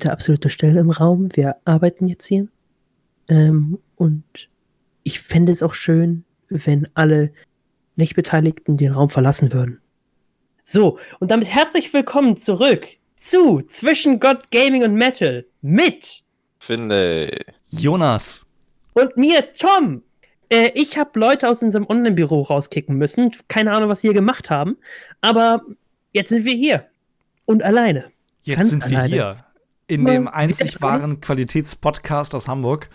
bitte absolute Stelle im Raum. Wir arbeiten jetzt hier. Ähm, und ich fände es auch schön, wenn alle Nicht-Beteiligten den Raum verlassen würden. So, und damit herzlich willkommen zurück zu Zwischen Gott, Gaming und Metal mit Finlay, Jonas und mir, Tom. Äh, ich habe Leute aus unserem Online-Büro rauskicken müssen. Keine Ahnung, was sie hier gemacht haben. Aber jetzt sind wir hier. Und alleine. Jetzt Ganz sind wir alleine. hier. In dem einzig wahren Qualitätspodcast aus Hamburg.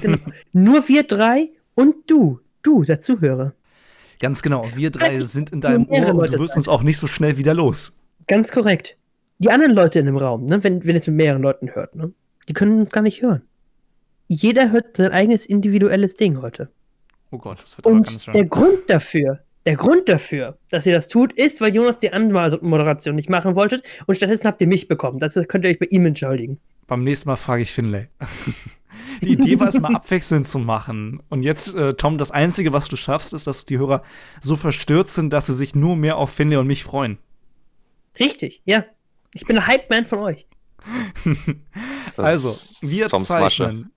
Genau. Nur wir drei und du. Du, der Zuhörer. Ganz genau. Wir drei sind in deinem Ohr und du wirst uns auch nicht so schnell wieder los. Ganz korrekt. Die anderen Leute in dem Raum, ne, wenn, wenn es mit mehreren Leuten hört, ne, die können uns gar nicht hören. Jeder hört sein eigenes individuelles Ding heute. Oh Gott, das wird aber ganz Und schön. der Grund dafür, der Grund dafür, dass ihr das tut, ist, weil Jonas die Anmoderation nicht machen wolltet und stattdessen habt ihr mich bekommen. Das könnt ihr euch bei ihm entschuldigen. Beim nächsten Mal frage ich Finlay. Die Idee war es mal abwechselnd zu machen. Und jetzt, äh, Tom, das Einzige, was du schaffst, ist, dass die Hörer so verstört sind, dass sie sich nur mehr auf Finlay und mich freuen. Richtig, ja. Ich bin der Hype-Man von euch. Also, wir Toms Masche. zeichnen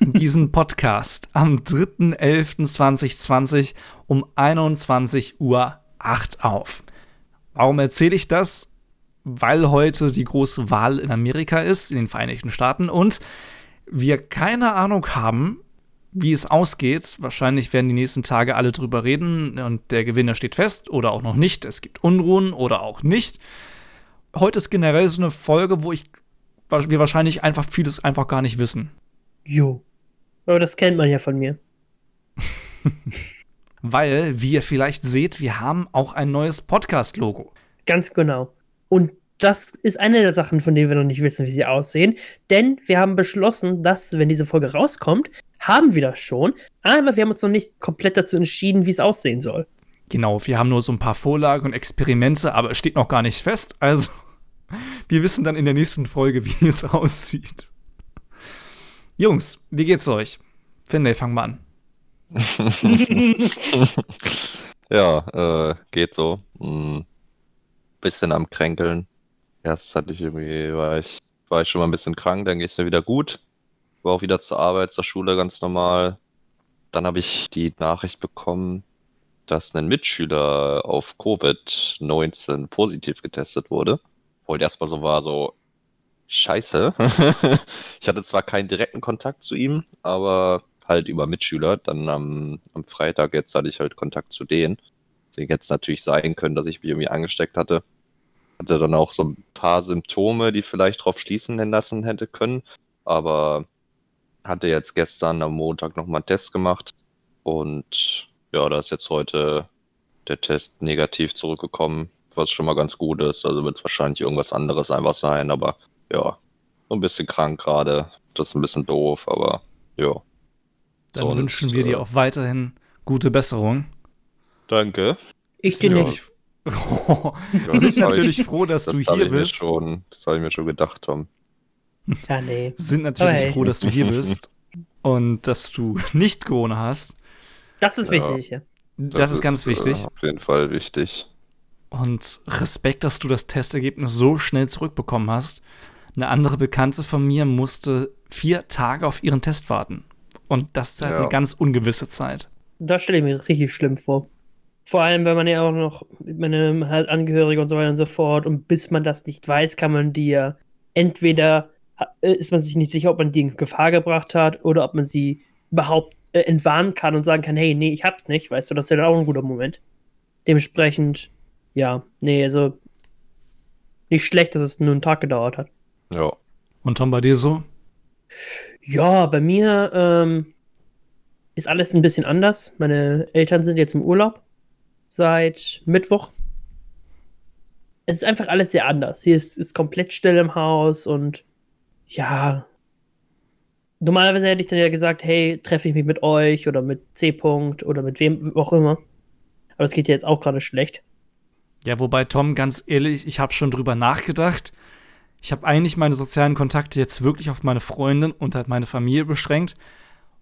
diesen Podcast am 3.11.2020 um 21.08 Uhr auf. Warum erzähle ich das? Weil heute die große Wahl in Amerika ist, in den Vereinigten Staaten, und wir keine Ahnung haben, wie es ausgeht. Wahrscheinlich werden die nächsten Tage alle drüber reden und der Gewinner steht fest oder auch noch nicht. Es gibt Unruhen oder auch nicht. Heute ist generell so eine Folge, wo ich wir wahrscheinlich einfach vieles einfach gar nicht wissen. Jo. Aber das kennt man ja von mir. Weil, wie ihr vielleicht seht, wir haben auch ein neues Podcast-Logo. Ganz genau. Und das ist eine der Sachen, von denen wir noch nicht wissen, wie sie aussehen. Denn wir haben beschlossen, dass, wenn diese Folge rauskommt, haben wir das schon. Aber wir haben uns noch nicht komplett dazu entschieden, wie es aussehen soll. Genau, wir haben nur so ein paar Vorlagen und Experimente, aber es steht noch gar nicht fest. Also, wir wissen dann in der nächsten Folge, wie es aussieht. Jungs, wie geht's euch? Finlay, fang mal an. Ja, äh, geht so. Hm, bisschen am Kränkeln. Erst hatte ich irgendwie, war ich, war ich schon mal ein bisschen krank, dann geht's mir wieder gut. War auch wieder zur Arbeit, zur Schule ganz normal. Dann habe ich die Nachricht bekommen, dass ein Mitschüler auf Covid-19 positiv getestet wurde. Wo ich erstmal so war, so, scheiße. ich hatte zwar keinen direkten Kontakt zu ihm, aber halt über Mitschüler. Dann am, am Freitag jetzt hatte ich halt Kontakt zu denen. Deswegen hätte es natürlich sein können, dass ich mich irgendwie angesteckt hatte. Hatte dann auch so ein paar Symptome, die vielleicht drauf schließen lassen hätte können. Aber hatte jetzt gestern am Montag nochmal einen Test gemacht. Und ja, da ist jetzt heute der Test negativ zurückgekommen, was schon mal ganz gut ist. Also wird es wahrscheinlich irgendwas anderes einfach sein. Aber ja, so ein bisschen krank gerade. Das ist ein bisschen doof, aber ja. Dann Sonst, wünschen wir äh, dir auch weiterhin gute Besserung. Danke. Ich dir Ja. Wir das sind ich- natürlich froh, dass Das du hier bist. schon, das habe ich mir schon gedacht, Tom. Ja, nee. Sind natürlich Okay. froh, dass du hier bist und dass du nicht Corona hast. Das ist Ja. wichtig, ja. Das, ist ganz wichtig. Äh, auf jeden Fall wichtig. Und Respekt, dass du das Testergebnis so schnell zurückbekommen hast. Eine andere Bekannte von mir musste vier Tage auf ihren Test warten. Und das ist halt Ja. eine ganz ungewisse Zeit. Das stelle ich mir richtig schlimm vor. Vor allem, wenn man ja auch noch mit einem halt Angehörige und so weiter und so fort und bis man das nicht weiß, kann man die ja entweder äh, ist man sich nicht sicher, ob man die in Gefahr gebracht hat oder ob man sie überhaupt äh, entwarnen kann und sagen kann, hey, nee, ich hab's nicht, weißt du, das ist ja dann auch ein guter Moment. Dementsprechend, ja, nee, also nicht schlecht, dass es nur einen Tag gedauert hat. Ja. Und Tom, bei dir so? Ja, bei mir ähm, ist alles ein bisschen anders. Meine Eltern sind jetzt im Urlaub seit Mittwoch. Es ist einfach alles sehr anders. Hier ist, ist komplett still im Haus und ja. Normalerweise hätte ich dann ja gesagt, hey, treffe ich mich mit euch oder mit C. -Punkt oder mit wem auch immer. Aber das geht ja jetzt auch gerade schlecht. Ja, wobei, Tom, ganz ehrlich, ich habe schon drüber nachgedacht. Ich habe eigentlich meine sozialen Kontakte jetzt wirklich auf meine Freundin und halt meine Familie beschränkt.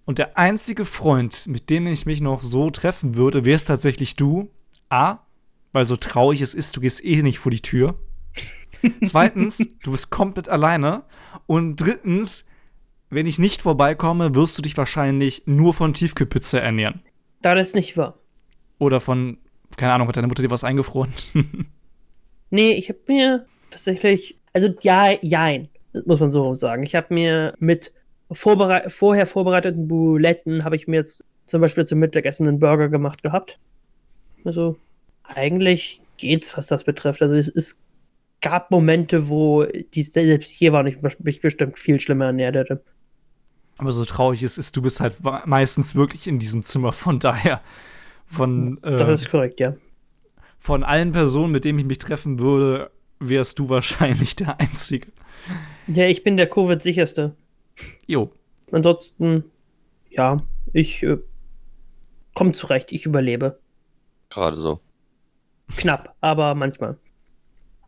Und der einzige Freund, mit dem ich mich noch so treffen würde, wäre es tatsächlich du. A, weil so traurig es ist, du gehst eh nicht vor die Tür. Zweitens, du bist komplett alleine. Und drittens, wenn ich nicht vorbeikomme, wirst du dich wahrscheinlich nur von Tiefkühlpizza ernähren. Da das nicht war. Oder von, keine Ahnung, hat deine Mutter dir was eingefroren? Nee, ich habe mir tatsächlich, also ja, jein, muss man so sagen. Ich habe mir mit vorberei vorher vorbereiteten Buletten, habe ich mir jetzt zum Beispiel zum Mittagessen einen Burger gemacht gehabt. Also eigentlich geht's, was das betrifft. Also es, es gab Momente, wo die selbst hier war und ich mich bestimmt viel schlimmer ernährt hätte. Aber so traurig es ist, du bist halt meistens wirklich in diesem Zimmer, von daher. Von, äh, Das ist korrekt, ja. von allen Personen, mit denen ich mich treffen würde, wärst du wahrscheinlich der Einzige. Ja, ich bin der Covid-sicherste. Jo. Ansonsten, ja, ich äh, komme zurecht, ich überlebe. Gerade so. Knapp, aber manchmal.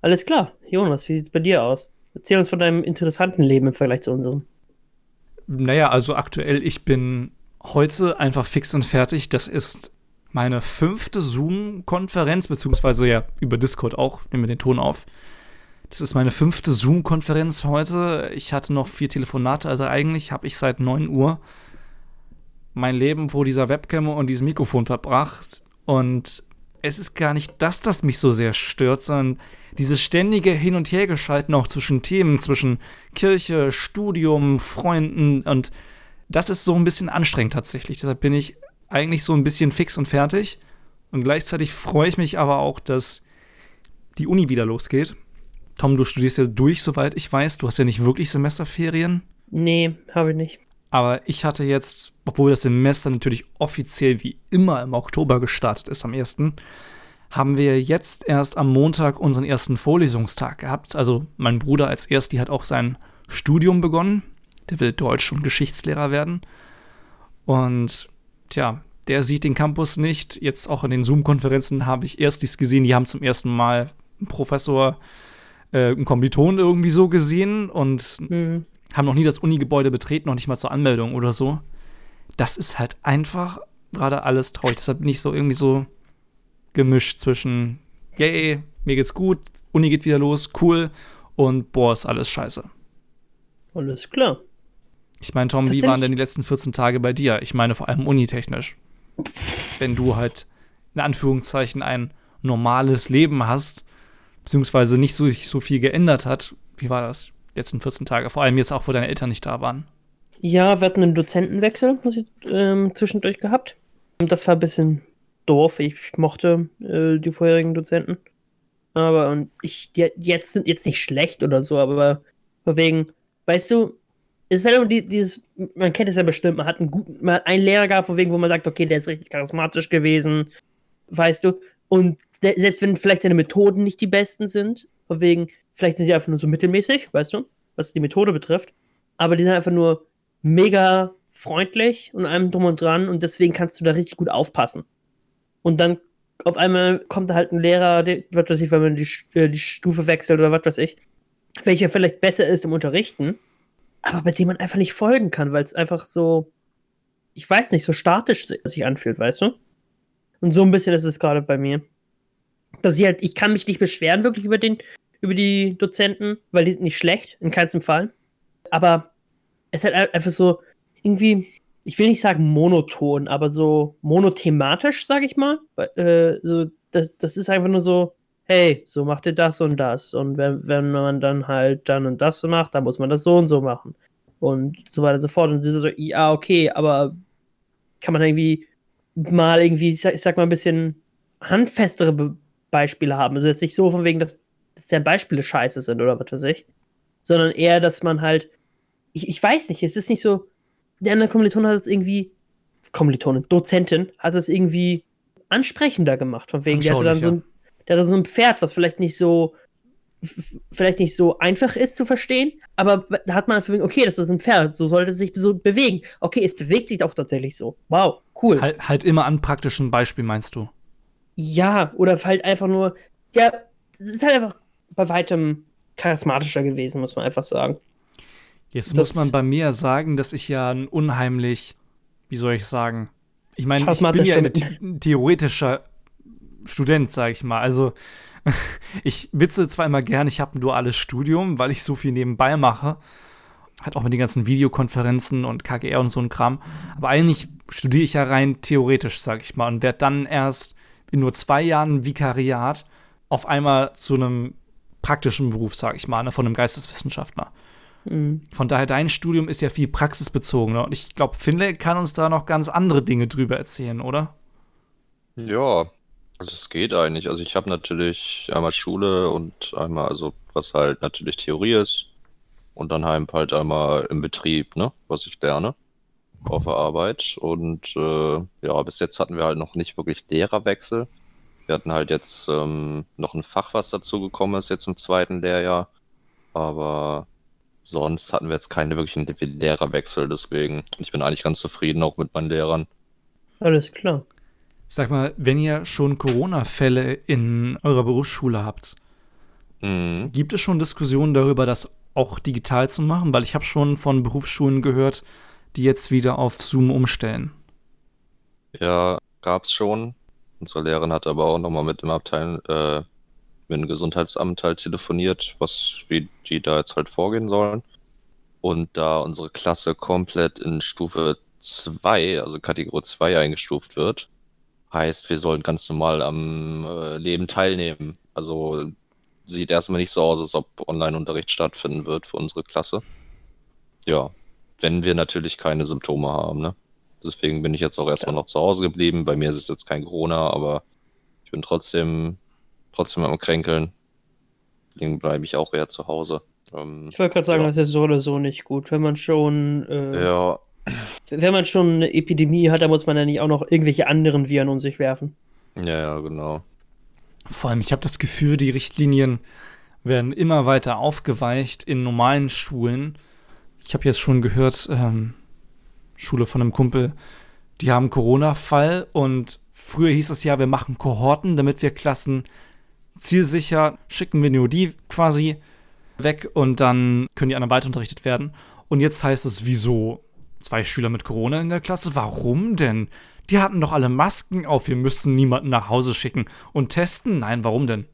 Alles klar. Jonas, wie sieht's bei dir aus? Erzähl uns von deinem interessanten Leben im Vergleich zu unserem. Naja, also aktuell, ich bin heute einfach fix und fertig. Das ist meine fünfte Zoom-Konferenz, beziehungsweise ja über Discord auch, nehmen wir den Ton auf. Das ist meine fünfte Zoom-Konferenz heute. Ich hatte noch vier Telefonate, also eigentlich habe ich seit 9 Uhr mein Leben vor dieser Webcam und diesem Mikrofon verbracht. Und es ist gar nicht das, das mich so sehr stört, sondern dieses ständige Hin- und Hergeschalten auch zwischen Themen, zwischen Kirche, Studium, Freunden und das ist so ein bisschen anstrengend tatsächlich. Deshalb bin ich eigentlich so ein bisschen fix und fertig. Und gleichzeitig freue ich mich aber auch, dass die Uni wieder losgeht. Tom, du studierst ja durch, soweit ich weiß. Du hast ja nicht wirklich Semesterferien. Nee, habe ich nicht. Aber ich hatte jetzt, obwohl das Semester natürlich offiziell wie immer im Oktober gestartet ist, am 1., haben wir jetzt erst am Montag unseren ersten Vorlesungstag gehabt. Also mein Bruder als Ersti hat auch sein Studium begonnen. Der will Deutsch- und Geschichtslehrer werden. Und tja, der sieht den Campus nicht. Jetzt auch in den Zoom-Konferenzen habe ich Erstis gesehen, die haben zum ersten Mal einen Professor, äh, einen Kommiliton irgendwie so gesehen und Mhm. haben noch nie das Uni-Gebäude betreten, noch nicht mal zur Anmeldung oder so. Das ist halt einfach gerade alles traurig. Deshalb bin ich so irgendwie so gemischt zwischen, yay, mir geht's gut, Uni geht wieder los, cool, und boah, ist alles scheiße. Alles klar. Ich meine, Tom, wie waren denn die letzten 14 Tage bei dir? Ich meine vor allem unitechnisch. Wenn du halt in Anführungszeichen ein normales Leben hast, beziehungsweise nicht so, sich so viel geändert hat, wie war das? Die letzten 14 Tage, vor allem jetzt auch, wo deine Eltern nicht da waren. Ja, wir hatten einen Dozentenwechsel muss ich, ähm, zwischendurch gehabt. Das war ein bisschen doof. Ich mochte äh, die vorherigen Dozenten. Aber und ich, die jetzt sind jetzt nicht schlecht oder so, aber wegen, weißt du, es ist halt immer die, dieses, man kennt es ja bestimmt, man hat einen guten, man hat einen Lehrer gehabt, von wegen, wo man sagt, okay, der ist richtig charismatisch gewesen, weißt du, und der, selbst wenn vielleicht seine Methoden nicht die besten sind, von wegen, vielleicht sind sie einfach nur so mittelmäßig, weißt du, was die Methode betrifft, aber die sind einfach nur mega freundlich und allem drum und dran und deswegen kannst du da richtig gut aufpassen. Und dann auf einmal kommt da halt ein Lehrer, der, was weiß ich, wenn man die, äh, die Stufe wechselt oder was weiß ich, welcher vielleicht besser ist im Unterrichten, aber bei dem man einfach nicht folgen kann, weil es einfach so, ich weiß nicht, so statisch sich anfühlt, weißt du? Und so ein bisschen ist es gerade bei mir. Dass ich halt, ich kann mich nicht beschweren wirklich über den, über die Dozenten, weil die sind nicht schlecht, in keinem Fall. Aber es ist halt einfach so, irgendwie, ich will nicht sagen monoton, aber so monothematisch, sag ich mal. Äh, so, das, das ist einfach nur so, hey, so macht ihr das und das. Und wenn, wenn man dann halt dann und das macht, dann muss man das so und so machen. Und so weiter und so fort. Und ist so, ja, okay, aber kann man irgendwie mal irgendwie, ich sag, ich sag mal, ein bisschen handfestere Be Beispiele haben. Also jetzt nicht so von wegen, dass, dass deren Beispiele scheiße sind oder was weiß ich. Sondern eher, dass man halt, ich, ich weiß nicht, es ist nicht so, der andere Kommiliton hat es irgendwie, Kommilitonin, Dozentin, hat es irgendwie ansprechender gemacht. Von wegen, der hatte dann so ein, der hatte so ein Pferd, was vielleicht nicht so, vielleicht nicht so einfach ist zu verstehen, aber da hat man einfach, okay, das ist ein Pferd, so sollte es sich so bewegen. Okay, es bewegt sich auch tatsächlich so. Wow, cool. Halt, halt immer an praktischen Beispiel, meinst du? Ja, oder halt einfach nur, ja, es ist halt einfach bei weitem charismatischer gewesen, muss man einfach sagen. Jetzt Das- muss man bei mir sagen, dass ich ja ein unheimlich, wie soll ich sagen, ich meine, ich bin ja ein mit- the- ein theoretischer Student, sag ich mal. Also ich witze zwar immer gern, ich habe ein duales Studium, weil ich so viel nebenbei mache. Halt auch mit den ganzen Videokonferenzen und KGR und so ein Kram. Aber eigentlich studiere ich ja rein theoretisch, sag ich mal, und werde dann erst in nur zwei Jahren Vikariat auf einmal zu einem praktischen Beruf, sag ich mal, ne, von einem Geisteswissenschaftler. Mhm. Von daher, dein Studium ist ja viel praxisbezogener. Und ich glaube, Finlay kann uns da noch ganz andere Dinge drüber erzählen, oder? Ja, also es geht eigentlich. Also ich habe natürlich einmal Schule und einmal, also was halt natürlich Theorie ist und dann halt einmal im Betrieb, ne, was ich lerne auf der Arbeit. Und äh, ja, bis jetzt hatten wir halt noch nicht wirklich Lehrerwechsel. Wir hatten halt jetzt ähm, noch ein Fach, was dazu gekommen ist, jetzt im zweiten Lehrjahr. Aber sonst hatten wir jetzt keine wirklichen Lehrerwechsel, deswegen. Ich bin eigentlich ganz zufrieden auch mit meinen Lehrern. Alles klar. Sag mal, wenn ihr schon Corona-Fälle in eurer Berufsschule habt, Mhm. gibt es schon Diskussionen darüber, das auch digital zu machen? Weil ich habe schon von Berufsschulen gehört, die jetzt wieder auf Zoom umstellen. Ja, gab's schon. Unsere Lehrerin hat aber auch nochmal mit dem Abteil, äh, mit dem Gesundheitsamt halt telefoniert, was, wie die da jetzt halt vorgehen sollen. Und da unsere Klasse komplett in Stufe 2, also Kategorie 2 eingestuft wird, heißt, wir sollen ganz normal am äh, Leben teilnehmen. Also sieht erstmal nicht so aus, als ob Online-Unterricht stattfinden wird für unsere Klasse. Ja, wenn wir natürlich keine Symptome haben, ne? Deswegen bin ich jetzt auch erstmal noch zu Hause geblieben. Bei mir ist es jetzt kein Corona, aber ich bin trotzdem, trotzdem am Kränkeln. Deswegen bleibe ich auch eher zu Hause. Ähm, Ich wollte gerade sagen, Ja. das ist so oder so nicht gut. Wenn man schon, äh, ja, wenn man schon eine Epidemie hat, dann muss man ja nicht auch noch irgendwelche anderen Viren um sich werfen. ja, ja, genau. Vor allem, ich habe das Gefühl, die Richtlinien werden immer weiter aufgeweicht in normalen Schulen. Ich habe jetzt schon gehört, ähm, Schule von einem Kumpel, die haben einen Corona-Fall und früher hieß es ja, wir machen Kohorten, damit wir Klassen zielsicher schicken wir nur die quasi weg und dann können die anderen weiter unterrichtet werden. Und jetzt heißt es, wieso zwei Schüler mit Corona in der Klasse? Warum denn? Die hatten doch alle Masken auf, wir müssen niemanden nach Hause schicken und testen? Nein, warum denn?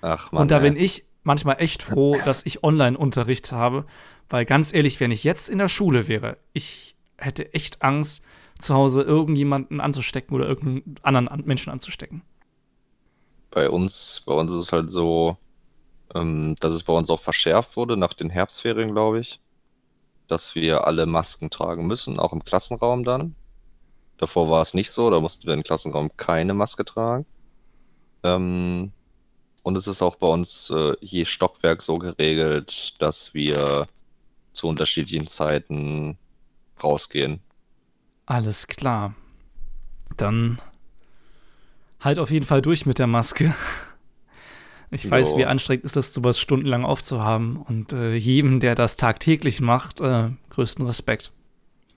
Ach man. und da ey. bin ich manchmal echt froh, dass ich Online-Unterricht habe, weil ganz ehrlich, wenn ich jetzt in der Schule wäre, ich hätte echt Angst, zu Hause irgendjemanden anzustecken oder irgendeinen anderen An- Menschen anzustecken. bei uns, bei uns ist es halt so, ähm, dass es bei uns auch verschärft wurde nach den Herbstferien, glaube ich, dass wir alle Masken tragen müssen, auch im Klassenraum dann. Davor war es nicht so, da mussten wir im Klassenraum keine Maske tragen. Ähm, und es ist auch bei uns äh, je Stockwerk so geregelt, dass wir zu unterschiedlichen Zeiten rausgehen. Alles klar. Dann halt auf jeden Fall durch mit der Maske. Ich weiß, Jo. wie anstrengend ist das, sowas stundenlang aufzuhaben. Und äh, jedem, der das tagtäglich macht, äh, größten Respekt.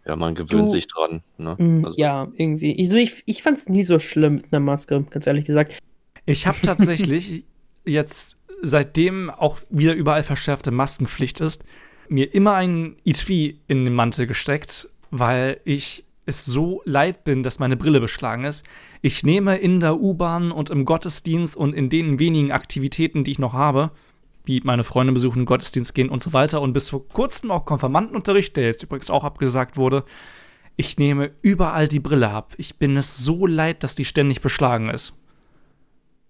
Ja, man gewöhnt Du- sich dran. Ne? Mm, Also- Ja, irgendwie. Ich, so, ich, ich fand es nie so schlimm mit einer Maske, ganz ehrlich gesagt. Ich habe tatsächlich jetzt, seitdem auch wieder überall verschärfte Maskenpflicht ist, mir immer einen Etui in den Mantel gesteckt, weil ich es so leid bin, dass meine Brille beschlagen ist. Ich nehme in der U-Bahn und im Gottesdienst und in den wenigen Aktivitäten, die ich noch habe, wie meine Freunde besuchen, Gottesdienst gehen und so weiter und bis vor kurzem auch Konfirmandenunterricht, der jetzt übrigens auch abgesagt wurde, ich nehme überall die Brille ab. Ich bin es so leid, dass die ständig beschlagen ist.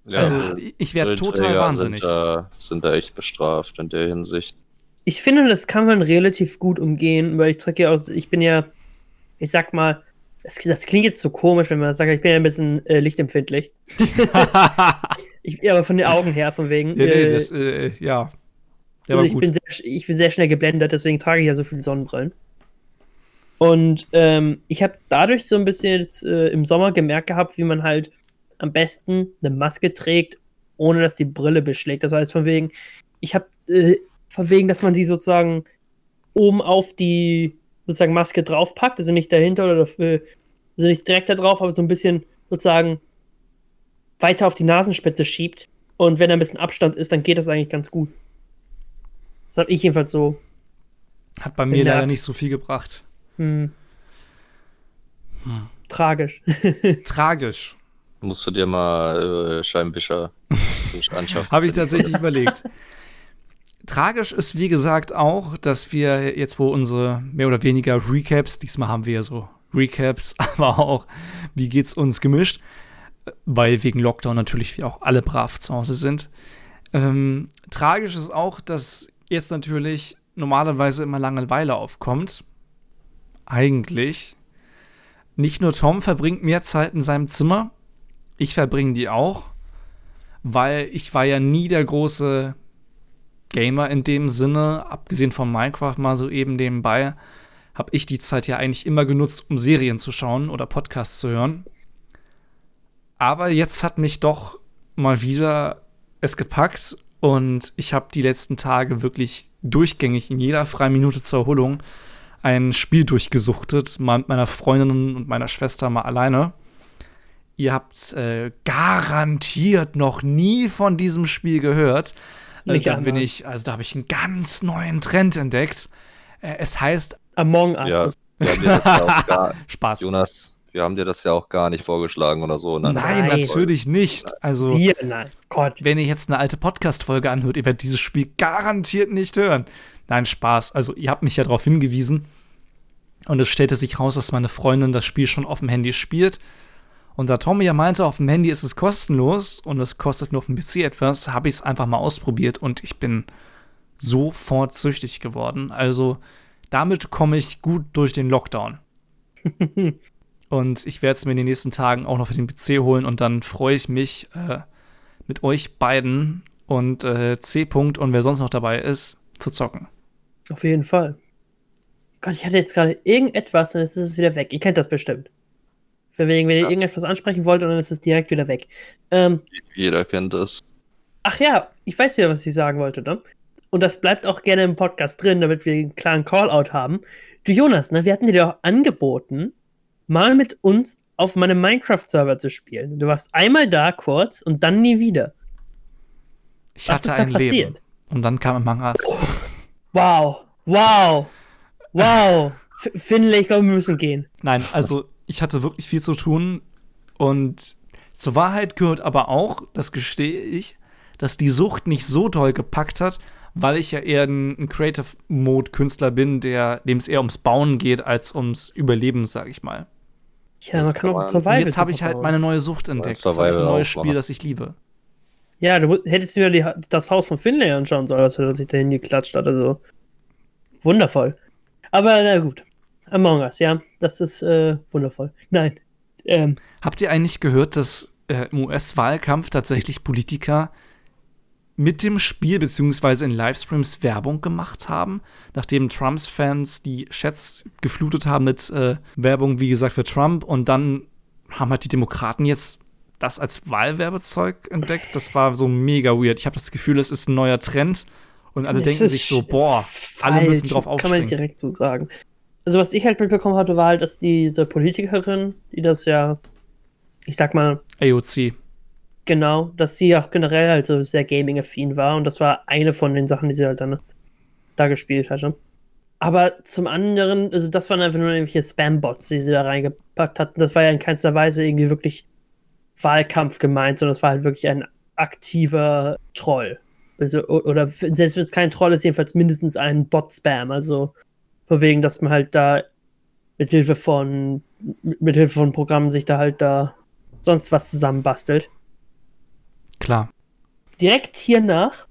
Ja, Also ich werde total wahnsinnig. Sind da, sind da echt bestraft in der Hinsicht. Ich finde, das kann man relativ gut umgehen, weil ich drücke ja aus, ich bin ja, ich sag mal, das, das klingt jetzt so komisch, wenn man das sagt, ich bin ja ein bisschen äh, lichtempfindlich. Ich, ja, aber von den Augen her, von wegen. ja, nee, äh, das, äh, ja. Der also ich, gut. bin sehr, ich bin sehr schnell geblendet, deswegen trage ich ja so viele Sonnenbrillen. Und ähm, ich habe dadurch so ein bisschen jetzt äh, im Sommer gemerkt gehabt, wie man halt am besten eine Maske trägt, ohne dass die Brille beschlägt. Das heißt, von wegen, ich habe äh, von wegen, dass man die sozusagen oben auf die sozusagen Maske draufpackt, also nicht dahinter oder dafür, also nicht direkt da drauf, aber so ein bisschen sozusagen weiter auf die Nasenspitze schiebt. Und wenn da ein bisschen Abstand ist, dann geht das eigentlich ganz gut. Das habe ich jedenfalls so. Hat bei mir leider nicht so viel gebracht. Hm, Hm. tragisch. Tragisch. Musst du dir mal äh, Scheibenwischer anschaffen. Habe ich tatsächlich überlegt. Tragisch ist, wie gesagt, auch, dass wir jetzt, wo unsere mehr oder weniger Recaps, diesmal haben wir ja so Recaps, aber auch, wie geht's uns gemischt, weil wegen Lockdown natürlich wir auch alle brav zu Hause sind. Ähm, tragisch ist auch, dass jetzt natürlich normalerweise immer Langeweile aufkommt. Eigentlich. Nicht nur Tom verbringt mehr Zeit in seinem Zimmer, ich verbringe die auch, weil ich war ja nie der große Gamer in dem Sinne, abgesehen von Minecraft mal so eben nebenbei, habe ich die Zeit ja eigentlich immer genutzt, um Serien zu schauen oder Podcasts zu hören. Aber jetzt hat mich doch mal wieder es gepackt und ich habe die letzten Tage wirklich durchgängig in jeder freien Minute zur Erholung ein Spiel durchgesuchtet, mal mit meiner Freundin und meiner Schwester mal alleine. Ihr habt äh, garantiert noch nie von diesem Spiel gehört. Äh, da bin ich, also da habe ich einen ganz neuen Trend entdeckt. Äh, es heißt Among Us. Ja, wir haben dir das ja auch gar, Spaß. Jonas, wir haben dir das ja auch gar nicht vorgeschlagen oder so. Nein, nein, natürlich nicht. Also, Wir, nein, Gott. wenn ihr jetzt eine alte Podcast-Folge anhört, ihr werdet dieses Spiel garantiert nicht hören. Nein, Spaß. Also, ihr habt mich ja darauf hingewiesen. Und es stellte sich raus, dass meine Freundin das Spiel schon auf dem Handy spielt. Und da Tommy ja meinte, auf dem Handy ist es kostenlos und es kostet nur auf dem PC etwas, habe ich es einfach mal ausprobiert und ich bin sofort süchtig geworden. Also damit komme ich gut durch den Lockdown. und ich werde es mir in den nächsten Tagen auch noch für den PC holen und dann freue ich mich äh, mit euch beiden und äh, C. -Punkt und wer sonst noch dabei ist, zu zocken. Auf jeden Fall. Gott, ich hatte jetzt gerade irgendetwas und jetzt ist es wieder weg. Ihr kennt das bestimmt. Wenn, wenn ihr irgendetwas ansprechen wollt und dann ist es direkt wieder weg. Ähm, Jeder kennt das. ach ja, ich weiß wieder, was ich sagen wollte, ne? Und das bleibt auch gerne im Podcast drin, damit wir einen klaren Call-out haben. Du Jonas, ne, wir hatten dir doch angeboten, mal mit uns auf meinem Minecraft-Server zu spielen. Du warst einmal da kurz und dann nie wieder. Ich Was hatte ist da ein Leben. passiert? Und dann kam Among Us. Wow, wow, wow. F Finley, ich glaube, wir müssen gehen. Nein, also ich hatte wirklich viel zu tun und zur Wahrheit gehört aber auch, das gestehe ich, dass die Sucht nicht so doll gepackt hat, weil ich ja eher ein, ein Creative Mode Künstler bin, der dem es eher ums Bauen geht als ums Überleben, sag ich mal. Ja, man Das kann auch man- Survival. Und jetzt habe ich halt meine neue Sucht entdeckt. Jetzt habe ich Survival ein neues auch, Spiel, das ich liebe. Ja, du hättest dir die, das Haus von Finlay anschauen sollen, als er sich da hingeklatscht hat. Also wundervoll. Aber na gut. Among Us, ja, das ist äh, wundervoll. Nein. Ähm, Habt ihr eigentlich gehört, dass äh, im US-Wahlkampf tatsächlich Politiker mit dem Spiel beziehungsweise in Livestreams Werbung gemacht haben, nachdem Trumps Fans die Chats geflutet haben mit äh, Werbung, wie gesagt, für Trump und dann haben halt die Demokraten jetzt das als Wahlwerbezeug entdeckt. Das war so mega weird. Ich habe das Gefühl, es ist ein neuer Trend und alle das denken sich so, boah, alle müssen falsch, drauf Kann man aufspringen. direkt so sagen. Also, was ich halt mitbekommen hatte, war halt, dass diese Politikerin, die das ja, ich sag mal, AOC. genau, dass sie auch generell halt so sehr gaming-affin war und das war eine von den Sachen, die sie halt dann da gespielt hatte. Aber zum anderen, also das waren einfach nur irgendwelche Spam-Bots, die sie da reingepackt hatten. Das war ja in keinster Weise irgendwie wirklich Wahlkampf gemeint, sondern es war halt wirklich ein aktiver Troll. Also, oder selbst wenn es kein Troll ist, jedenfalls mindestens ein Bot-Spam. Also von wegen, dass man halt da mit Hilfe von mit Hilfe von Programmen sich da halt da sonst was zusammenbastelt. Klar. Direkt hiernach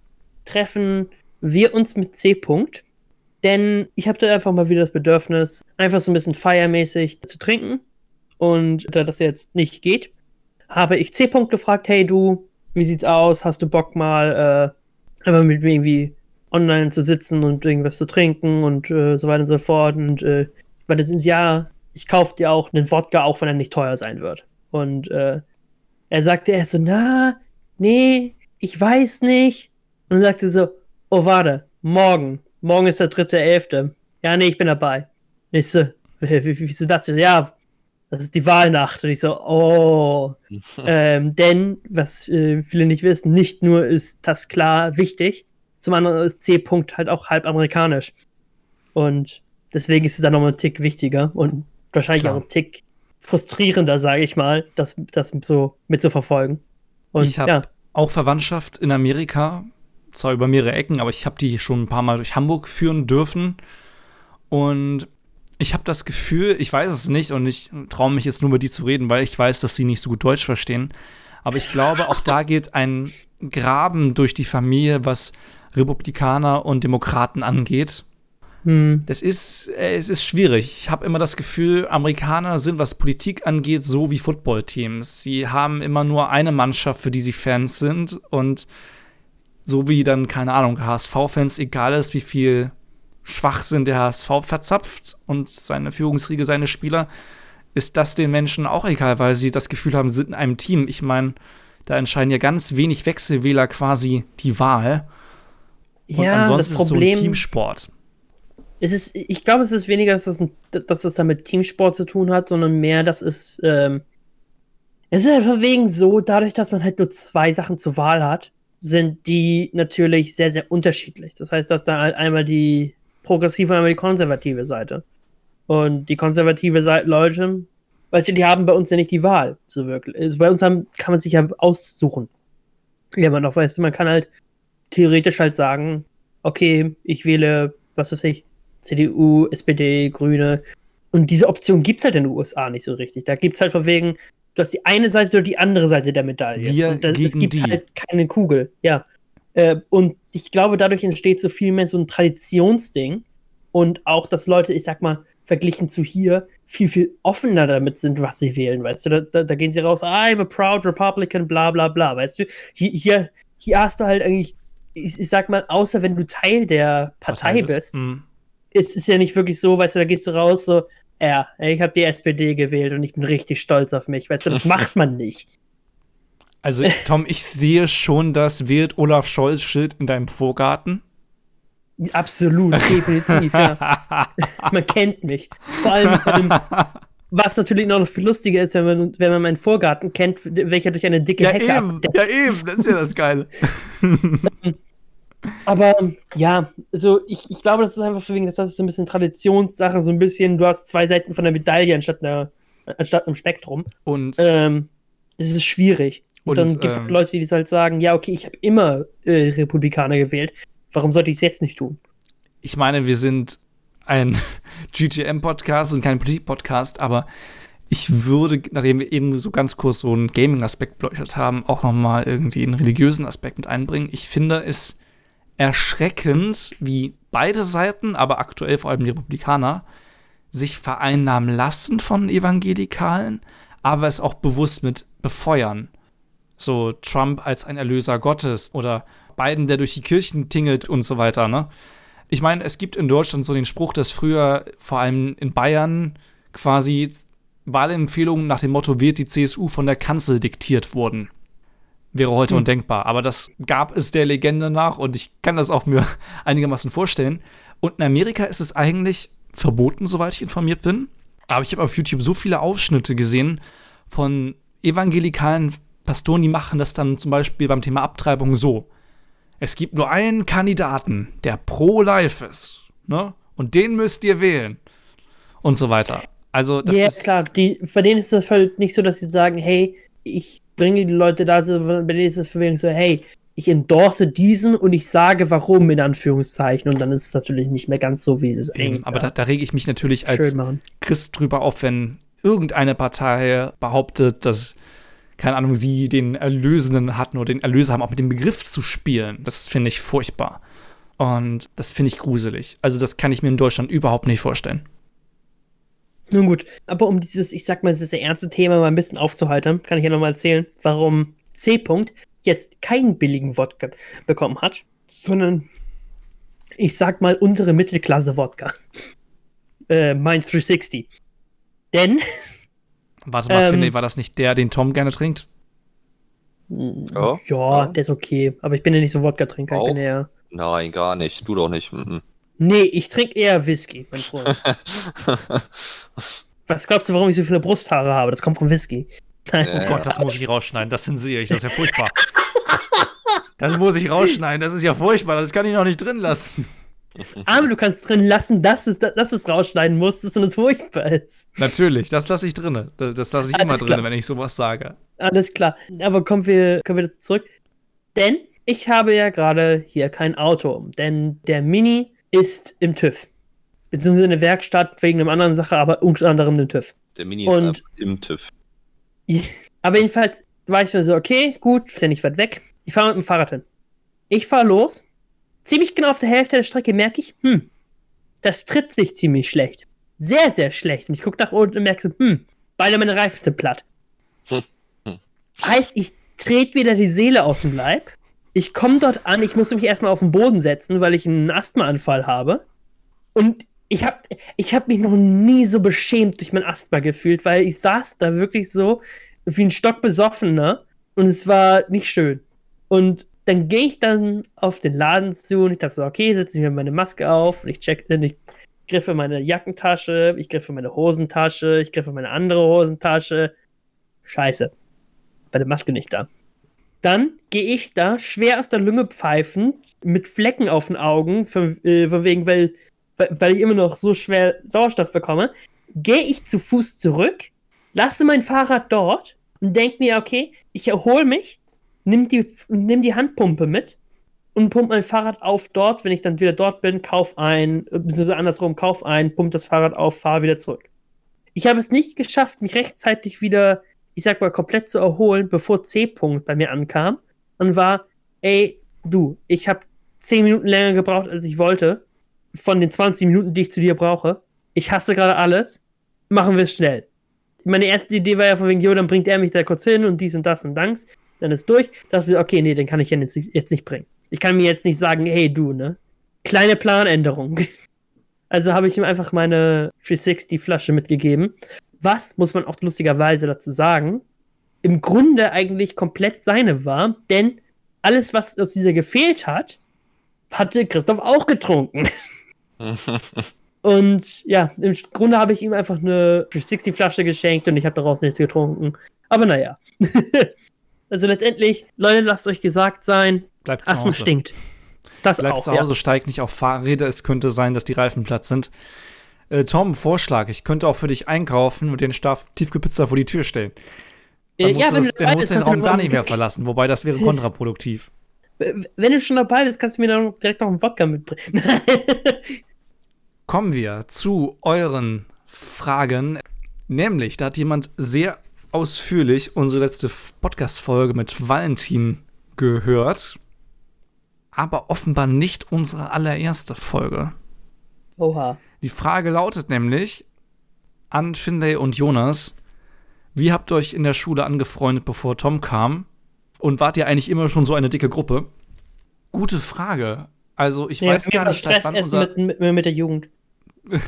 treffen wir uns mit C. -Punkt, denn ich habe da einfach mal wieder das Bedürfnis, einfach so ein bisschen feiermäßig zu trinken. Und da das jetzt nicht geht, habe ich C. -Punkt gefragt, hey du, wie sieht's aus? Hast du Bock mal äh, einfach mit mir irgendwie online zu sitzen und irgendwas zu trinken und äh, so weiter und so fort. Und äh, weil das ist ja, ich kaufe dir auch einen Wodka, auch wenn er nicht teuer sein wird. Und äh, er sagte erst so, na, nee, ich weiß nicht. Und dann sagte so, oh, warte, morgen. Morgen ist der dritte Elfte. Ja, nee, ich bin dabei. Und ich so, wie, wie, wieso das? Ja, das ist die Wahlnacht. Und ich so, oh. ähm, denn, was äh, viele nicht wissen, nicht nur ist das klar wichtig, zum anderen ist C. -Punkt halt auch halb amerikanisch. Und deswegen ist es dann nochmal ein Tick wichtiger und wahrscheinlich Klar. auch ein Tick frustrierender, sage ich mal, das, das so mitzuverfolgen. Und Ich habe ja, auch Verwandtschaft in Amerika, zwar über mehrere Ecken, aber ich habe die schon ein paar Mal durch Hamburg führen dürfen. Und ich habe das Gefühl, ich weiß es nicht und ich traue mich jetzt nur über die zu reden, weil ich weiß, dass sie nicht so gut Deutsch verstehen. Aber ich glaube, auch da geht ein Graben durch die Familie, was Republikaner und Demokraten angeht. hm, Das ist, äh, es ist schwierig. Ich habe immer das Gefühl, Amerikaner sind, was Politik angeht, so wie Footballteams. Sie haben immer nur eine Mannschaft, für die sie Fans sind und so wie dann, keine Ahnung, HSV-Fans, egal ist, wie viel Schwachsinn der HSV verzapft und seine Führungsriege, seine Spieler, ist das den Menschen auch egal, weil sie das Gefühl haben, sie sind in einem Team. Ich meine, da entscheiden ja ganz wenig Wechselwähler quasi die Wahl. Und ja, das ansonsten ist so ein Problem Teamsport. es ist, ich glaube, es ist weniger, dass das, ein, dass das damit Teamsport zu tun hat, sondern mehr, dass es, ähm, es ist einfach wegen so, dadurch, dass man halt nur zwei Sachen zur Wahl hat, sind die natürlich sehr, sehr unterschiedlich. Das heißt, dass da halt einmal die progressive und einmal die konservative Seite. Und die konservative Seite, Leute, weißt du, die haben bei uns ja nicht die Wahl, so wirklich. Also bei uns haben, kann man sich ja aussuchen. Ja, man auch, weißt du, man kann halt theoretisch halt sagen, okay, ich wähle, was weiß ich, CDU, SPD, Grüne. Und diese Option gibt es halt in den USA nicht so richtig. Da gibt es halt von wegen, du hast die eine Seite oder die andere Seite der Medaille. Wir und das, es gibt die. halt keine Kugel, ja. Äh, und ich glaube, dadurch entsteht so viel mehr so ein Traditionsding. Und auch, dass Leute, ich sag mal, verglichen zu hier, viel, viel offener damit sind, was sie wählen, weißt du? Da, da, da gehen sie raus, I'm a proud Republican, bla bla bla, weißt du? Hier, hier, hier hast du halt eigentlich, ich, ich sag mal, außer wenn du Teil der Partei, bist, Mhm. ist es ja nicht wirklich so, weißt du, da gehst du raus, so, ja, ich habe die SPD gewählt und ich bin richtig stolz auf mich, weißt du, das macht man nicht. Also, Tom, ich sehe schon das Wählt Olaf Scholz-Schild in deinem Vorgarten. Absolut, definitiv, ja. Man kennt mich. Vor allem, ähm, was natürlich noch viel lustiger ist, wenn man, wenn man meinen Vorgarten kennt, welcher durch eine dicke ja, Hecke eben, abdeckt. ja, eben, das ist ja das Geile. Aber ja, also ich, ich glaube, das ist einfach wegen, das ist so ein bisschen Traditionssache, so ein bisschen, du hast zwei Seiten von der Medaille anstatt, einer, anstatt einem Spektrum. Und Ähm, es ist schwierig. Und, Und, dann gibt es ähm, Leute, die halt sagen, ja, okay, ich habe immer äh, Republikaner gewählt. Warum sollte ich es jetzt nicht tun? ich meine, wir sind ein GTM-Podcast und kein Politik-Podcast, aber ich würde, nachdem wir eben so ganz kurz so einen Gaming-Aspekt beleuchtet haben, auch noch mal irgendwie einen religiösen Aspekt mit einbringen. Ich finde es erschreckend, wie beide Seiten, aber aktuell vor allem die Republikaner, sich vereinnahmen lassen von Evangelikalen, aber es auch bewusst mit befeuern. So Trump als ein Erlöser Gottes oder Biden, der durch die Kirchen tingelt und so weiter, ne? Ich meine, es gibt in Deutschland so den Spruch, dass früher vor allem in Bayern quasi Wahlempfehlungen nach dem Motto wird die CSU von der Kanzel diktiert wurden. Wäre heute Hm. undenkbar. Aber das gab es der Legende nach und ich kann das auch mir einigermaßen vorstellen. Und in Amerika ist es eigentlich verboten, soweit ich informiert bin. Aber ich habe auf YouTube so viele Ausschnitte gesehen von evangelikalen Pastoren, die machen das dann zum Beispiel beim Thema Abtreibung so. Es gibt nur einen Kandidaten, der pro-life ist. Ne? Und den müsst ihr wählen. Und so weiter. Also, das ja, ist. klar. Die, bei denen ist es halt nicht so, dass sie sagen, hey, ich bringe die Leute da, so, bei denen ist es für mich so, hey, ich endorse diesen und ich sage warum, in Anführungszeichen. Und dann ist es natürlich nicht mehr ganz so, wie sie es Eben, eigentlich aber da, da rege ich mich natürlich als. Christ drüber auf, wenn irgendeine Partei behauptet, dass, keine Ahnung, sie den Erlösenden hatten oder den Erlöser haben, auch mit dem Begriff zu spielen. Das finde ich furchtbar. Und das finde ich gruselig. Also, das kann ich mir in Deutschland überhaupt nicht vorstellen. Nun gut, aber um dieses, ich sag mal, dieses ernste Thema mal ein bisschen aufzuhalten, kann ich ja nochmal erzählen, warum C. -Punkt jetzt keinen billigen Wodka bekommen hat, sondern ich sag mal untere Mittelklasse Wodka. äh, Mainz 360. Denn, Warte mal, Ähm. Finlay, war das nicht der, den Tom gerne trinkt? Ja, ja, ja. der ist okay, aber ich bin ja nicht so Wodka-Trinker, ich bin eher. Nein, gar nicht. Du doch nicht. Mhm. Nee, ich trinke eher Whisky, mein Freund. Was glaubst du, warum ich so viele Brusthaare habe? Das kommt vom Whisky. Nein, Oh Gott, das muss ich rausschneiden. Das zensiere ich. Das ist ja furchtbar. Das muss ich rausschneiden. Das ist ja furchtbar. Das kann ich noch nicht drin lassen. Aber du kannst drin lassen, dass es, dass es rausschneiden musstest und es furchtbar ist. Natürlich, das lasse ich drin. Das lasse ich Alles immer drin, wenn ich sowas sage. Alles klar. Aber kommen wir, kommen wir dazu zurück. Denn ich habe ja gerade hier kein Auto. Denn der Mini ist im TÜV. Beziehungsweise in der Werkstatt wegen einer anderen Sache, aber unter anderem im TÜV. Der Mini Und- ist im TÜV. Aber jedenfalls war ich mir so, okay, gut, ist ja nicht weit weg. Ich fahre mit dem Fahrrad hin. Ich fahre los. Ziemlich genau auf der Hälfte der Strecke merke ich, hm, das tritt sich ziemlich schlecht. Sehr, sehr schlecht. Und ich gucke nach unten und merke so, hm, beide meine Reifen sind platt. Heißt, ich trete wieder die Seele aus dem Leib. Ich komme dort an, ich muss mich erstmal auf den Boden setzen, weil ich einen Asthmaanfall habe. Und ich habe ich hab mich noch nie so beschämt durch mein Asthma gefühlt, weil ich saß da wirklich so wie ein Stock besoffener und es war nicht schön. Und dann gehe ich dann auf den Laden zu und ich dachte so, okay, setze ich mir meine Maske auf und ich check, ich griffe meine Jackentasche, ich griffe meine Hosentasche, ich griffe meine andere Hosentasche. Scheiße. Bei der Maske nicht da. Dann gehe ich da schwer aus der Lunge pfeifend mit Flecken auf den Augen, von, äh, von wegen, weil weil ich immer noch so schwer Sauerstoff bekomme, gehe ich zu Fuß zurück, lasse mein Fahrrad dort und denke mir, okay, ich erhole mich, nimm die, nimm die Handpumpe mit und pump mein Fahrrad auf dort. Wenn ich dann wieder dort bin, kauf ein, äh, beziehungsweise andersrum, kauf ein, pump das Fahrrad auf, fahr wieder zurück. Ich habe es nicht geschafft, mich rechtzeitig wieder, ich sag mal, komplett zu erholen, bevor C-Punkt bei mir ankam und war, ey, du, ich habe 10 Minuten länger gebraucht, als ich wollte, von den 20 Minuten, die ich zu dir brauche. Ich hasse gerade alles. Machen wir es schnell. Meine erste Idee war ja von wegen, jo, dann bringt er mich da kurz hin und dies und das und danks. Dann ist durch. Da dachte ich, okay, nee, den kann ich jetzt, jetzt nicht bringen. Ich kann mir jetzt nicht sagen, hey, du, ne? Kleine Planänderung. Also habe ich ihm einfach meine 360-Flasche mitgegeben. Was, muss man auch lustigerweise dazu sagen, im Grunde eigentlich komplett seine war, denn alles, was aus dieser gefehlt hat, hatte Christoph auch getrunken. Und ja, im Grunde habe ich ihm einfach eine 360-Flasche geschenkt und ich habe daraus nichts getrunken. Aber naja. also letztendlich, Leute, lasst euch gesagt sein, Bleibt zu Asthma Hause. stinkt. Das Bleibt auch, zu Hause, steigt nicht auf Fahrräder. Es könnte sein, dass die Reifen platt sind. Äh, Tom, Vorschlag. Ich könnte auch für dich einkaufen und den Stab Tiefkühlpizza vor die Tür stellen. ja. Dann Äh, ja, musst wenn du das, dann musst du den Raum gar nicht mehr verlassen, wobei das wäre kontraproduktiv. Wenn du schon dabei bist, kannst du mir dann direkt noch einen Wodka mitbringen. Kommen wir zu euren Fragen. Nämlich, da hat jemand sehr ausführlich unsere letzte Podcast-Folge mit Valentin gehört, aber offenbar nicht unsere allererste Folge. Oha. Die Frage lautet nämlich an Finlay und Jonas: Wie habt ihr euch in der Schule angefreundet, bevor Tom kam? Und wart ihr eigentlich immer schon so eine dicke Gruppe? Gute Frage. Also, ich Ja, weiß gar nicht, seit wann unser. mit, mit, mit der Jugend.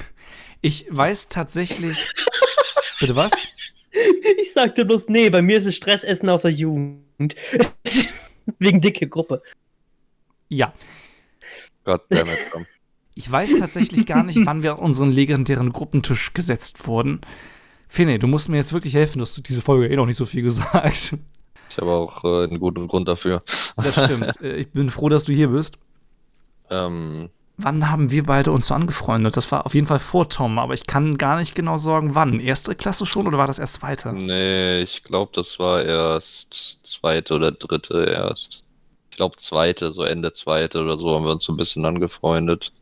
Ich weiß tatsächlich. Bitte was? Ich sagte bloß, nee, bei mir ist es Stressessen aus der Jugend. Wegen dicke Gruppe. Ja. Goddammit, Tom. Ich weiß tatsächlich gar nicht, wann wir an unseren legendären Gruppentisch gesetzt wurden. Finne, du musst mir jetzt wirklich helfen, du hast diese Folge eh noch nicht so viel gesagt. Ich habe auch äh, einen guten Grund dafür. Das stimmt. Äh, Ich bin froh, dass du hier bist. Ähm, Wann haben wir beide uns so angefreundet? Das war auf jeden Fall vor Tom, aber ich kann gar nicht genau sagen, wann. Erste Klasse schon oder war das erst zweite? nee, ich glaube, das war erst zweite oder dritte erst. Ich glaube, zweite, so Ende zweite oder so haben wir uns so ein bisschen angefreundet.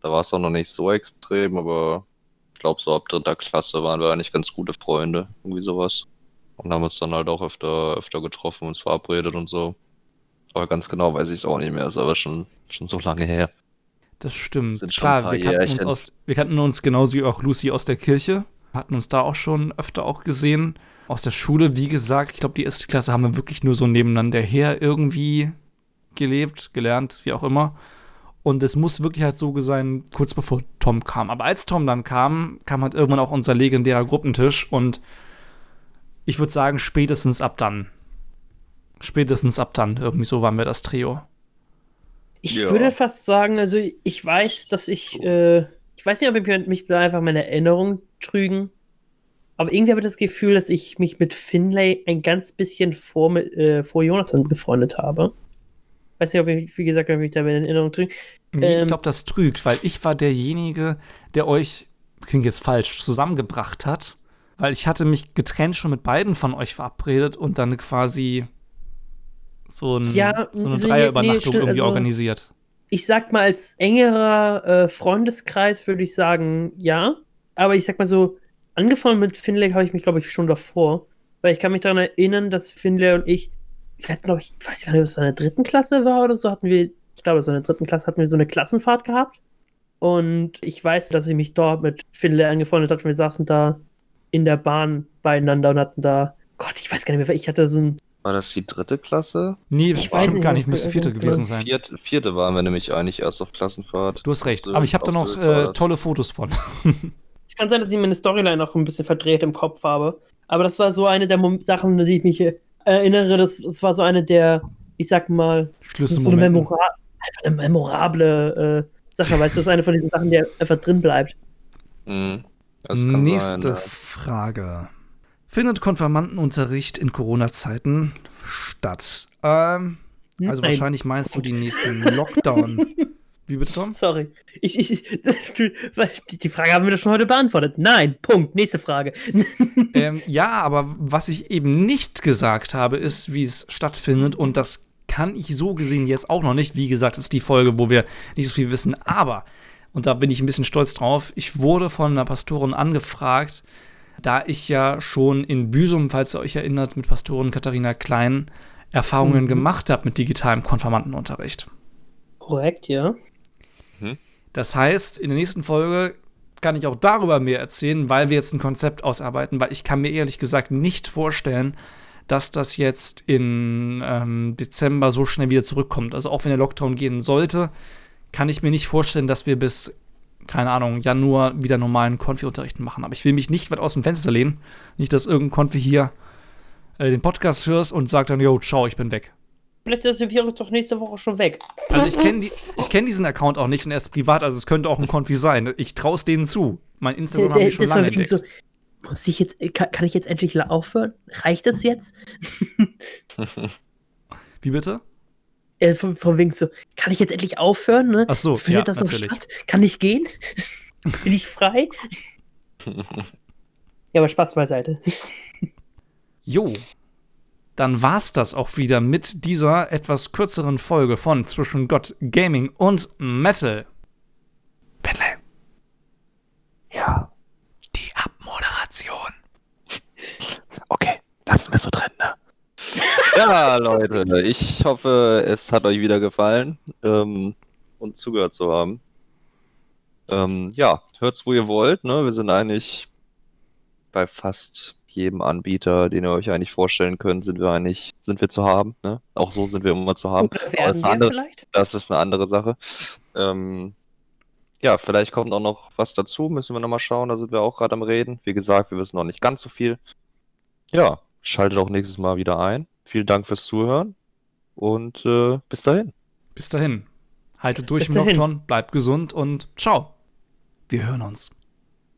Da war es auch noch nicht so extrem, aber ich glaube, so ab dritter Klasse waren wir eigentlich ganz gute Freunde. Irgendwie sowas. Und haben uns dann halt auch öfter, öfter getroffen, uns verabredet und so. Aber ganz genau weiß ich es auch nicht mehr. Ist aber schon, schon so lange her. Das stimmt. Sind Klar, wir kannten, uns aus, wir kannten uns genauso wie auch Lucy aus der Kirche. Hatten uns da auch schon öfter auch gesehen. Aus der Schule, wie gesagt, ich glaube, die erste Klasse haben wir wirklich nur so nebeneinander her irgendwie gelebt, gelernt, wie auch immer. Und es muss wirklich halt so sein, kurz bevor Tom kam. Aber als Tom dann kam, kam halt irgendwann auch unser legendärer Gruppentisch und ich würde sagen, spätestens ab dann. Spätestens ab dann, irgendwie so waren wir das Trio. Ich Ja. würde fast sagen, also ich weiß, dass ich, äh, ich weiß nicht, ob ich mich da einfach meine Erinnerungen trügen, aber irgendwie habe ich das Gefühl, dass ich mich mit Finlay ein ganz bisschen vor, äh, vor Jonathan befreundet habe. Weiß nicht, ob ich, wie gesagt, ob ich da in Erinnerung drin. Nee, ich Ähm, glaube, das trügt, weil ich war derjenige, der euch, klingt jetzt falsch, zusammengebracht hat, weil ich hatte mich getrennt schon mit beiden von euch verabredet und dann quasi so, ein, Ja, so eine so- Dreierübernachtung nee, irgendwie also- organisiert. Ich sag mal, als engerer äh, Freundeskreis würde ich sagen, ja. Aber ich sag mal so, angefangen mit Finlay habe ich mich, glaube ich, schon davor. Weil ich kann mich daran erinnern, dass Finlay und ich, wir hatten, glaube ich, ich weiß gar nicht, ob es in der dritten Klasse war oder so, hatten wir, ich glaube, so in der dritten Klasse hatten wir so eine Klassenfahrt gehabt. Und ich weiß, dass ich mich dort mit Finlay angefreundet habe. Wir saßen da in der Bahn beieinander und hatten da, Gott, ich weiß gar nicht mehr, ich hatte so ein, War das die dritte Klasse? Nee, Ich weiß stimmt gar nicht, müsste vierte gewesen sein. Vierte, vierte waren wir nämlich eigentlich erst auf Klassenfahrt. Du hast recht, Auf aber ich habe da noch äh, tolle Fotos von. Es kann sein, dass ich meine Storyline auch ein bisschen verdreht im Kopf habe. Aber das war so eine der Mom Sachen, an die ich mich äh, erinnere. Das, das war so eine der, ich sag mal, so eine, memora eine memorable äh, Sache. Weißt du, das ist eine von diesen Sachen, die einfach drin bleibt. Mhm. Das kann Nächste sein, ja. Frage. Findet Konfirmandenunterricht in Corona-Zeiten statt? Ähm, also Nein. wahrscheinlich meinst du die nächsten Lockdown. Wie bitte, Tom? Sorry. Ich, ich, die Frage haben wir doch schon heute beantwortet. Nein, Punkt. Nächste Frage. ähm, ja, aber was ich eben nicht gesagt habe, ist, wie es stattfindet. Und das kann ich so gesehen jetzt auch noch nicht. Wie gesagt, das ist die Folge, wo wir nicht so viel wissen. Aber, und da bin ich ein bisschen stolz drauf, ich wurde von einer Pastorin angefragt, da ich ja schon in Büsum, falls ihr euch erinnert, mit Pastorin Katharina Klein Erfahrungen Mhm. gemacht habe mit digitalem Konfirmandenunterricht. Korrekt, ja. Das heißt, in der nächsten Folge kann ich auch darüber mehr erzählen, weil wir jetzt ein Konzept ausarbeiten, weil ich kann mir ehrlich gesagt nicht vorstellen, dass das jetzt in ähm, Dezember so schnell wieder zurückkommt. Also auch wenn der Lockdown gehen sollte, kann ich mir nicht vorstellen, dass wir bis, keine Ahnung, Januar wieder normalen Konfi-Unterricht machen. Aber ich will mich nicht weit aus dem Fenster lehnen. Nicht, dass irgendein Konfi hier äh, den Podcast hörst und sagt dann, yo, ciao, ich bin weg. Vielleicht ist der Virus doch nächste Woche schon weg. Also ich kenne die, ich kenn diesen Account auch nicht und er ist privat, also es könnte auch ein Konfi sein. Ich traue es denen zu. Mein Instagram habe ich schon lange entdeckt. so, muss ich jetzt, kann, kann ich jetzt endlich aufhören? Reicht das jetzt? Wie bitte? Äh, von, von wegen so, kann ich jetzt endlich aufhören? Ne? Ach so, Findet ja, das noch natürlich. statt? Kann ich gehen? Bin ich frei? ja, aber Spaß beiseite. Jo. Dann war's das auch wieder mit dieser etwas kürzeren Folge von Zwischen Gott, Gaming und Metal. Benley, Ja. die Abmoderation. Okay, lassen wir so drin, ne? Ja, Leute, ich hoffe, es hat euch wieder gefallen ähm, und zugehört zu haben. Ähm, ja, hört's, wo ihr wollt, ne? Wir sind eigentlich bei fast jedem Anbieter, den ihr euch eigentlich vorstellen könnt, sind wir eigentlich, sind wir zu haben, ne? Auch so sind wir immer zu haben. Das, ist wir eine andere, das ist eine andere Sache. Ähm, ja, vielleicht kommt auch noch was dazu, müssen wir nochmal schauen, da sind wir auch gerade am Reden. Wie gesagt, wir wissen noch nicht ganz so viel. Ja, schaltet auch nächstes Mal wieder ein. Vielen Dank fürs Zuhören und äh, bis dahin. Bis dahin. Haltet durch Bis im dahin. Lockdown, bleibt gesund und ciao. Wir hören uns.